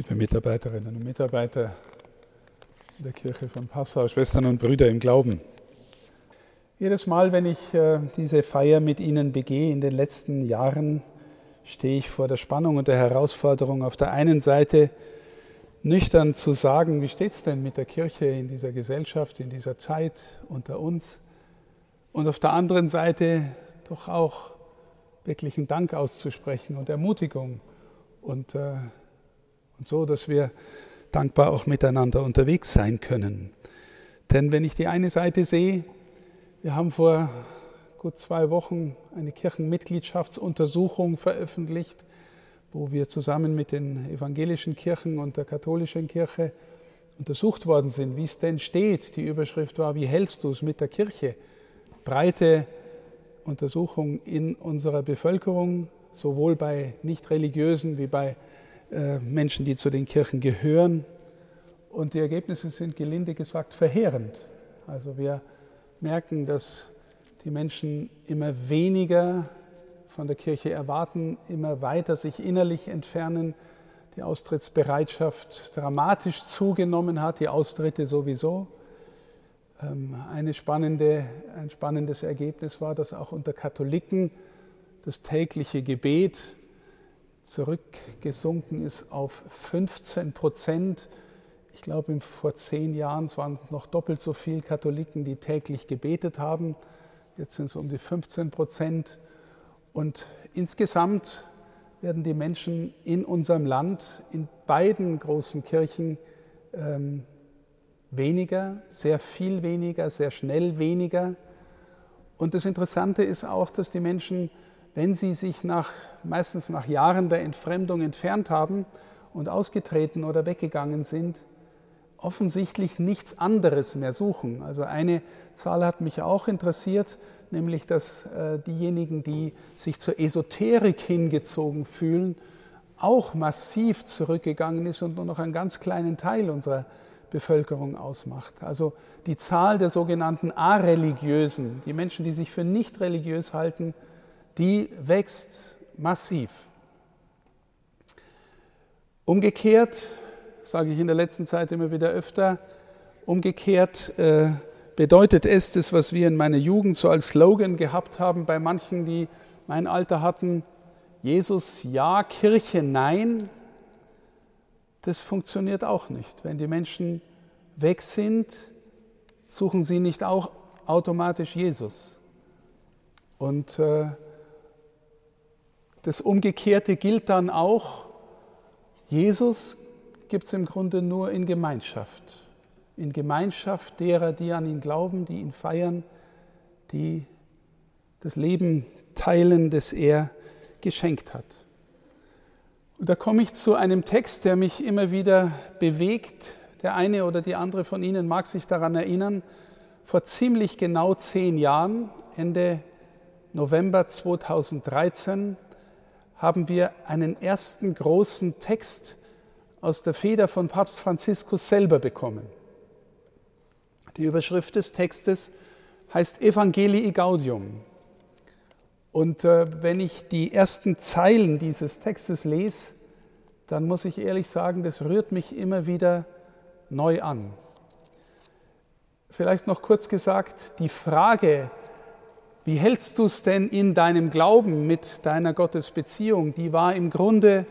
liebe Mitarbeiterinnen und Mitarbeiter der Kirche von Passau, Schwestern und Brüder im Glauben. Jedes Mal, wenn ich äh, diese Feier mit Ihnen begehe in den letzten Jahren, stehe ich vor der Spannung und der Herausforderung, auf der einen Seite nüchtern zu sagen, wie steht es denn mit der Kirche in dieser Gesellschaft, in dieser Zeit unter uns, und auf der anderen Seite doch auch wirklichen Dank auszusprechen und Ermutigung und äh, und so, dass wir dankbar auch miteinander unterwegs sein können. Denn wenn ich die eine Seite sehe, wir haben vor gut zwei Wochen eine Kirchenmitgliedschaftsuntersuchung veröffentlicht, wo wir zusammen mit den evangelischen Kirchen und der katholischen Kirche untersucht worden sind, wie es denn steht. Die Überschrift war, wie hältst du es mit der Kirche? Breite Untersuchung in unserer Bevölkerung, sowohl bei nicht religiösen wie bei Menschen, die zu den Kirchen gehören. Und die Ergebnisse sind gelinde gesagt verheerend. Also wir merken, dass die Menschen immer weniger von der Kirche erwarten, immer weiter sich innerlich entfernen, die Austrittsbereitschaft dramatisch zugenommen hat, die Austritte sowieso. Ähm, eine spannende, ein spannendes Ergebnis war, dass auch unter Katholiken das tägliche Gebet zurückgesunken ist auf 15 Prozent. Ich glaube, vor zehn Jahren waren es noch doppelt so viele Katholiken, die täglich gebetet haben. Jetzt sind es um die 15 Prozent. Und insgesamt werden die Menschen in unserem Land, in beiden großen Kirchen, ähm, weniger, sehr viel weniger, sehr schnell weniger. Und das Interessante ist auch, dass die Menschen wenn sie sich nach, meistens nach Jahren der Entfremdung entfernt haben und ausgetreten oder weggegangen sind, offensichtlich nichts anderes mehr suchen. Also eine Zahl hat mich auch interessiert, nämlich dass äh, diejenigen, die sich zur Esoterik hingezogen fühlen, auch massiv zurückgegangen ist und nur noch einen ganz kleinen Teil unserer Bevölkerung ausmacht. Also die Zahl der sogenannten Areligiösen, die Menschen, die sich für nicht religiös halten, die wächst massiv. Umgekehrt, sage ich in der letzten Zeit immer wieder öfter, umgekehrt äh, bedeutet es, das, was wir in meiner Jugend so als Slogan gehabt haben, bei manchen, die mein Alter hatten, Jesus ja, Kirche nein, das funktioniert auch nicht. Wenn die Menschen weg sind, suchen sie nicht auch automatisch Jesus. Und äh, das Umgekehrte gilt dann auch, Jesus gibt es im Grunde nur in Gemeinschaft. In Gemeinschaft derer, die an ihn glauben, die ihn feiern, die das Leben teilen, das er geschenkt hat. Und da komme ich zu einem Text, der mich immer wieder bewegt. Der eine oder die andere von Ihnen mag sich daran erinnern, vor ziemlich genau zehn Jahren, Ende November 2013, haben wir einen ersten großen Text aus der Feder von Papst Franziskus selber bekommen. Die Überschrift des Textes heißt Evangelii Gaudium. Und äh, wenn ich die ersten Zeilen dieses Textes lese, dann muss ich ehrlich sagen, das rührt mich immer wieder neu an. Vielleicht noch kurz gesagt, die Frage, wie hältst du es denn in deinem Glauben mit deiner Gottesbeziehung? Die war im Grunde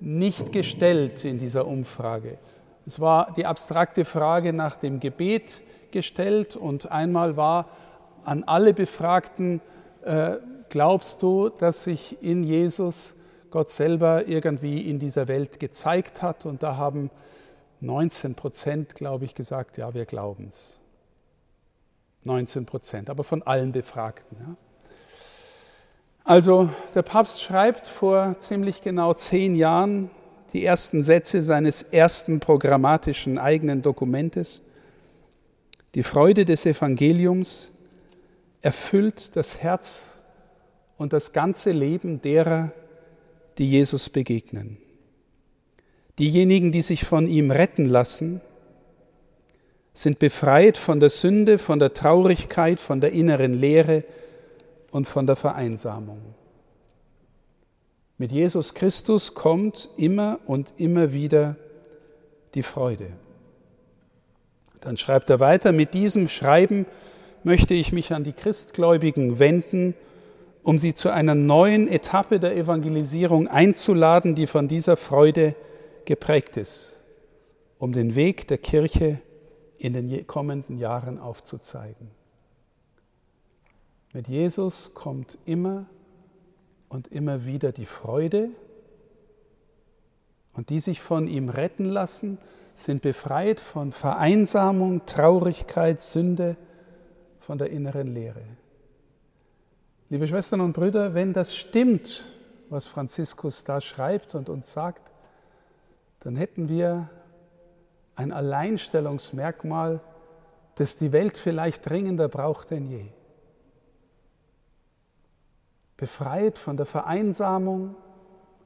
nicht gestellt in dieser Umfrage. Es war die abstrakte Frage nach dem Gebet gestellt und einmal war an alle Befragten, äh, glaubst du, dass sich in Jesus Gott selber irgendwie in dieser Welt gezeigt hat? Und da haben 19 Prozent, glaube ich, gesagt, ja, wir glauben es. 19 Prozent, aber von allen Befragten. Ja. Also der Papst schreibt vor ziemlich genau zehn Jahren die ersten Sätze seines ersten programmatischen eigenen Dokumentes. Die Freude des Evangeliums erfüllt das Herz und das ganze Leben derer, die Jesus begegnen. Diejenigen, die sich von ihm retten lassen, sind befreit von der Sünde, von der Traurigkeit, von der inneren Leere und von der Vereinsamung. Mit Jesus Christus kommt immer und immer wieder die Freude. Dann schreibt er weiter, mit diesem Schreiben möchte ich mich an die Christgläubigen wenden, um sie zu einer neuen Etappe der Evangelisierung einzuladen, die von dieser Freude geprägt ist, um den Weg der Kirche in den kommenden Jahren aufzuzeigen. Mit Jesus kommt immer und immer wieder die Freude und die sich von ihm retten lassen, sind befreit von Vereinsamung, Traurigkeit, Sünde, von der inneren Leere. Liebe Schwestern und Brüder, wenn das stimmt, was Franziskus da schreibt und uns sagt, dann hätten wir ein Alleinstellungsmerkmal, das die Welt vielleicht dringender braucht denn je befreit von der Vereinsamung.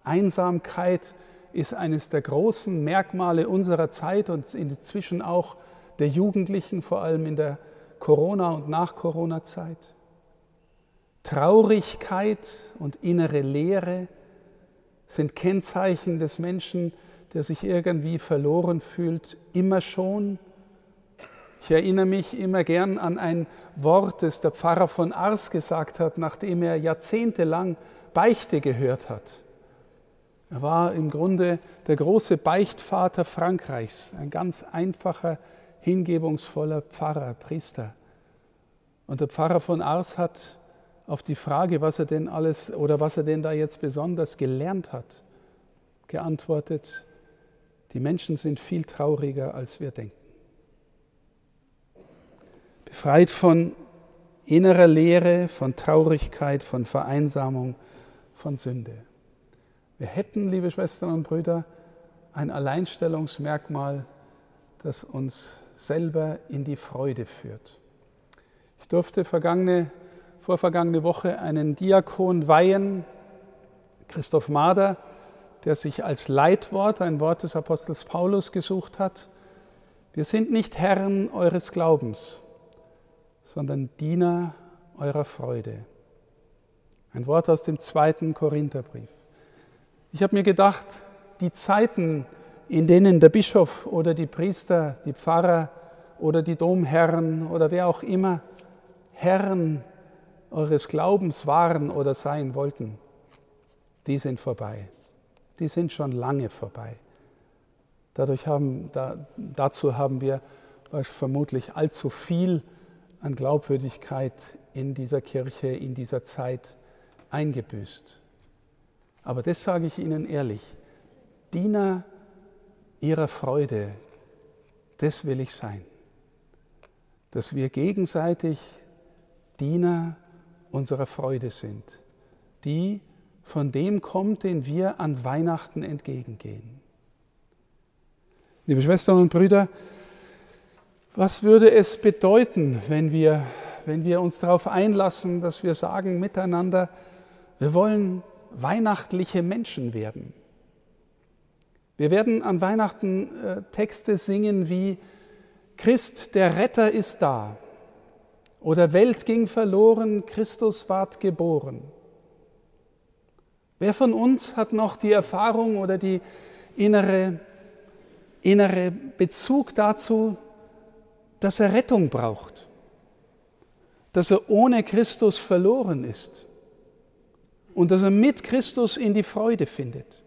Einsamkeit ist eines der großen Merkmale unserer Zeit und inzwischen auch der Jugendlichen, vor allem in der Corona- und Nach-Corona-Zeit. Traurigkeit und innere Leere sind Kennzeichen des Menschen, der sich irgendwie verloren fühlt, immer schon ich erinnere mich immer gern an ein Wort, das der Pfarrer von Ars gesagt hat, nachdem er jahrzehntelang Beichte gehört hat. Er war im Grunde der große Beichtvater Frankreichs, ein ganz einfacher, hingebungsvoller Pfarrer, Priester. Und der Pfarrer von Ars hat auf die Frage, was er denn alles oder was er denn da jetzt besonders gelernt hat, geantwortet, die Menschen sind viel trauriger, als wir denken befreit von innerer Leere, von Traurigkeit, von Vereinsamung, von Sünde. Wir hätten, liebe Schwestern und Brüder, ein Alleinstellungsmerkmal, das uns selber in die Freude führt. Ich durfte vergangene, vorvergangene Woche einen Diakon weihen, Christoph Mader, der sich als Leitwort, ein Wort des Apostels Paulus gesucht hat. Wir sind nicht Herren eures Glaubens, sondern Diener eurer Freude. Ein Wort aus dem zweiten Korintherbrief. Ich habe mir gedacht, die Zeiten, in denen der Bischof oder die Priester, die Pfarrer oder die Domherren oder wer auch immer Herren eures Glaubens waren oder sein wollten, die sind vorbei. Die sind schon lange vorbei. Dadurch haben, da, dazu haben wir vermutlich allzu viel an Glaubwürdigkeit in dieser Kirche, in dieser Zeit eingebüßt. Aber das sage ich Ihnen ehrlich, Diener Ihrer Freude, das will ich sein. Dass wir gegenseitig Diener unserer Freude sind, die von dem kommt, den wir an Weihnachten entgegengehen. Liebe Schwestern und Brüder, was würde es bedeuten, wenn wir, wenn wir uns darauf einlassen, dass wir sagen miteinander, wir wollen weihnachtliche Menschen werden? Wir werden an Weihnachten äh, Texte singen wie Christ, der Retter ist da oder Welt ging verloren, Christus ward geboren. Wer von uns hat noch die Erfahrung oder die innere, innere Bezug dazu, dass er Rettung braucht, dass er ohne Christus verloren ist? Und dass er mit Christus in die Freude findet.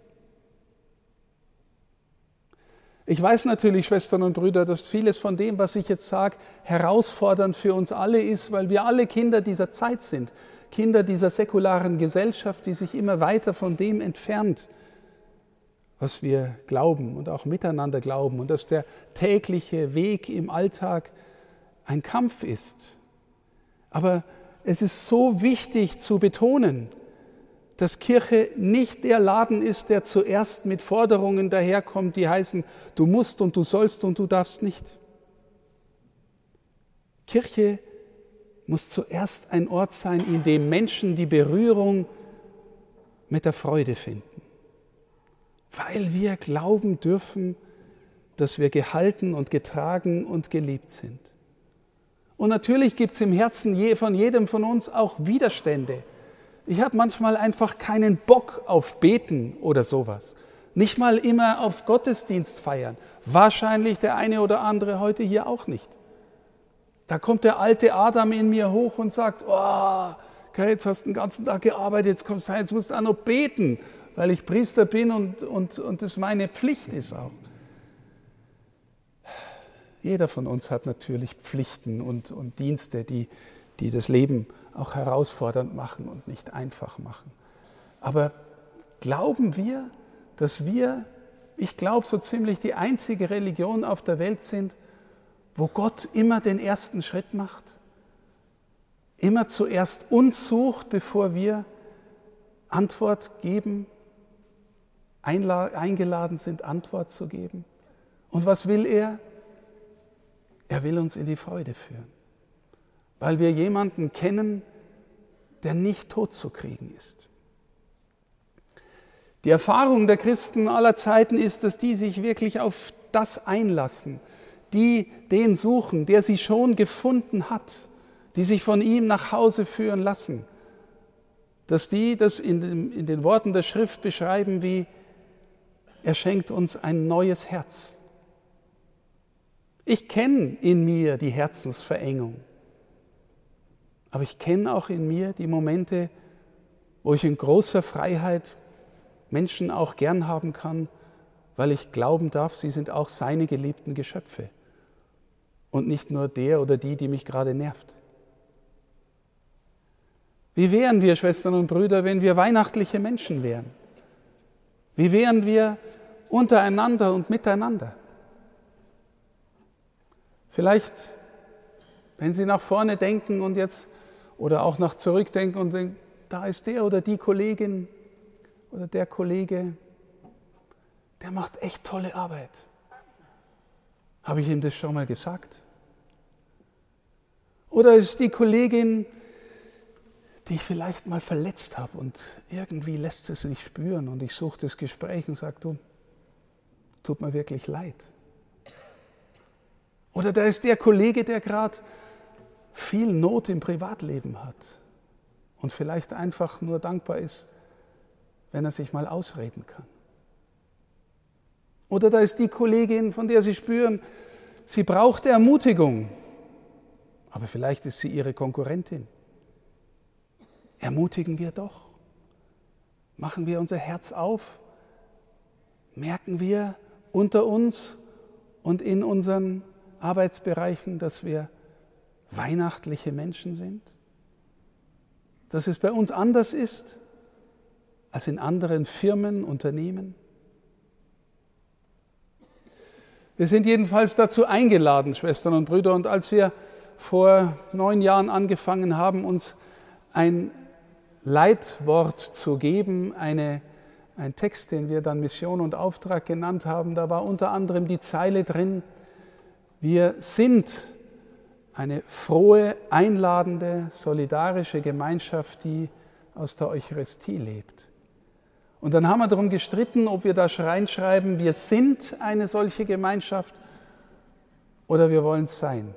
Ich weiß natürlich, Schwestern und Brüder, dass vieles von dem, was ich jetzt sage, herausfordernd für uns alle ist, weil wir alle Kinder dieser Zeit sind, Kinder dieser säkularen Gesellschaft, die sich immer weiter von dem entfernt, was wir glauben und auch miteinander glauben und dass der tägliche Weg im Alltag ein Kampf ist. Aber es ist so wichtig zu betonen, dass Kirche nicht der Laden ist, der zuerst mit Forderungen daherkommt, die heißen, du musst und du sollst und du darfst nicht. Kirche muss zuerst ein Ort sein, in dem Menschen die Berührung mit der Freude finden weil wir glauben dürfen, dass wir gehalten und getragen und geliebt sind. Und natürlich gibt es im Herzen von jedem von uns auch Widerstände. Ich habe manchmal einfach keinen Bock auf Beten oder sowas. Nicht mal immer auf Gottesdienst feiern. Wahrscheinlich der eine oder andere heute hier auch nicht. Da kommt der alte Adam in mir hoch und sagt, oh, okay, jetzt hast du den ganzen Tag gearbeitet, jetzt kommst du jetzt musst du auch noch beten, weil ich Priester bin und, und, und das meine Pflicht ist auch. Jeder von uns hat natürlich Pflichten und, und Dienste, die, die das Leben auch herausfordernd machen und nicht einfach machen. Aber glauben wir, dass wir, ich glaube, so ziemlich die einzige Religion auf der Welt sind, wo Gott immer den ersten Schritt macht? Immer zuerst uns sucht, bevor wir Antwort geben, eingeladen sind, Antwort zu geben. Und was will er? Er will uns in die Freude führen, weil wir jemanden kennen, der nicht tot zu kriegen ist. Die Erfahrung der Christen aller Zeiten ist, dass die sich wirklich auf das einlassen, die den suchen, der sie schon gefunden hat, die sich von ihm nach Hause führen lassen, dass die das in den, in den Worten der Schrift beschreiben wie, er schenkt uns ein neues Herz. Ich kenne in mir die Herzensverengung, aber ich kenne auch in mir die Momente, wo ich in großer Freiheit Menschen auch gern haben kann, weil ich glauben darf, sie sind auch seine geliebten Geschöpfe und nicht nur der oder die, die mich gerade nervt. Wie wären wir, Schwestern und Brüder, wenn wir weihnachtliche Menschen wären? Wie wären wir untereinander und miteinander? Vielleicht, wenn Sie nach vorne denken und jetzt oder auch nach zurückdenken und denken, da ist der oder die Kollegin oder der Kollege, der macht echt tolle Arbeit. Habe ich ihm das schon mal gesagt? Oder ist die Kollegin, die ich vielleicht mal verletzt habe und irgendwie lässt es nicht spüren und ich suche das Gespräch und sage, du, tut mir wirklich leid. Oder da ist der Kollege, der gerade viel Not im Privatleben hat und vielleicht einfach nur dankbar ist, wenn er sich mal ausreden kann. Oder da ist die Kollegin, von der Sie spüren, sie braucht Ermutigung, aber vielleicht ist sie Ihre Konkurrentin. Ermutigen wir doch. Machen wir unser Herz auf. Merken wir unter uns und in unseren Arbeitsbereichen, dass wir weihnachtliche Menschen sind? Dass es bei uns anders ist als in anderen Firmen, Unternehmen? Wir sind jedenfalls dazu eingeladen, Schwestern und Brüder, und als wir vor neun Jahren angefangen haben, uns ein Leitwort zu geben, eine, ein Text, den wir dann Mission und Auftrag genannt haben, da war unter anderem die Zeile drin, wir sind eine frohe, einladende, solidarische Gemeinschaft, die aus der Eucharistie lebt. Und dann haben wir darum gestritten, ob wir da reinschreiben, wir sind eine solche Gemeinschaft oder wir wollen es sein.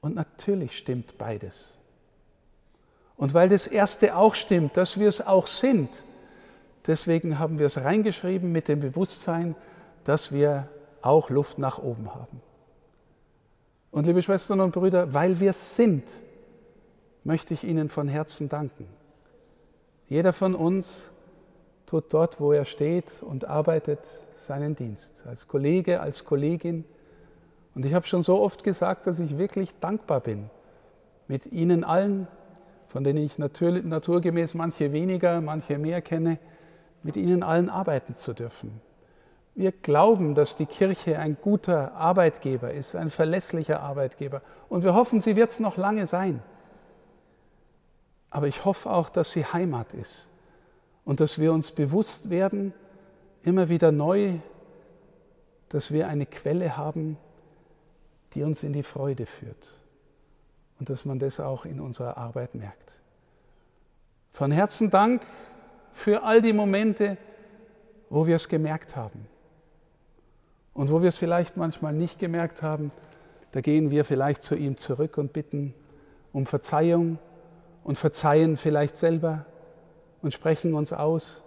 Und natürlich stimmt beides. Und weil das Erste auch stimmt, dass wir es auch sind, deswegen haben wir es reingeschrieben mit dem Bewusstsein, dass wir auch Luft nach oben haben. Und liebe Schwestern und Brüder, weil wir es sind, möchte ich Ihnen von Herzen danken. Jeder von uns tut dort, wo er steht und arbeitet, seinen Dienst. Als Kollege, als Kollegin. Und ich habe schon so oft gesagt, dass ich wirklich dankbar bin, mit Ihnen allen, von denen ich natürlich, naturgemäß manche weniger, manche mehr kenne, mit Ihnen allen arbeiten zu dürfen. Wir glauben, dass die Kirche ein guter Arbeitgeber ist, ein verlässlicher Arbeitgeber. Und wir hoffen, sie wird es noch lange sein. Aber ich hoffe auch, dass sie Heimat ist und dass wir uns bewusst werden, immer wieder neu, dass wir eine Quelle haben, die uns in die Freude führt und dass man das auch in unserer Arbeit merkt. Von Herzen Dank für all die Momente, wo wir es gemerkt haben. Und wo wir es vielleicht manchmal nicht gemerkt haben, da gehen wir vielleicht zu ihm zurück und bitten um Verzeihung und verzeihen vielleicht selber und sprechen uns aus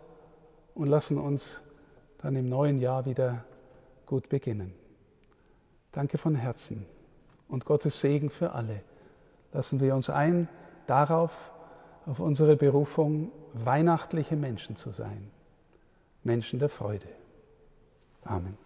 und lassen uns dann im neuen Jahr wieder gut beginnen. Danke von Herzen und Gottes Segen für alle. Lassen wir uns ein darauf, auf unsere Berufung, weihnachtliche Menschen zu sein. Menschen der Freude. Amen.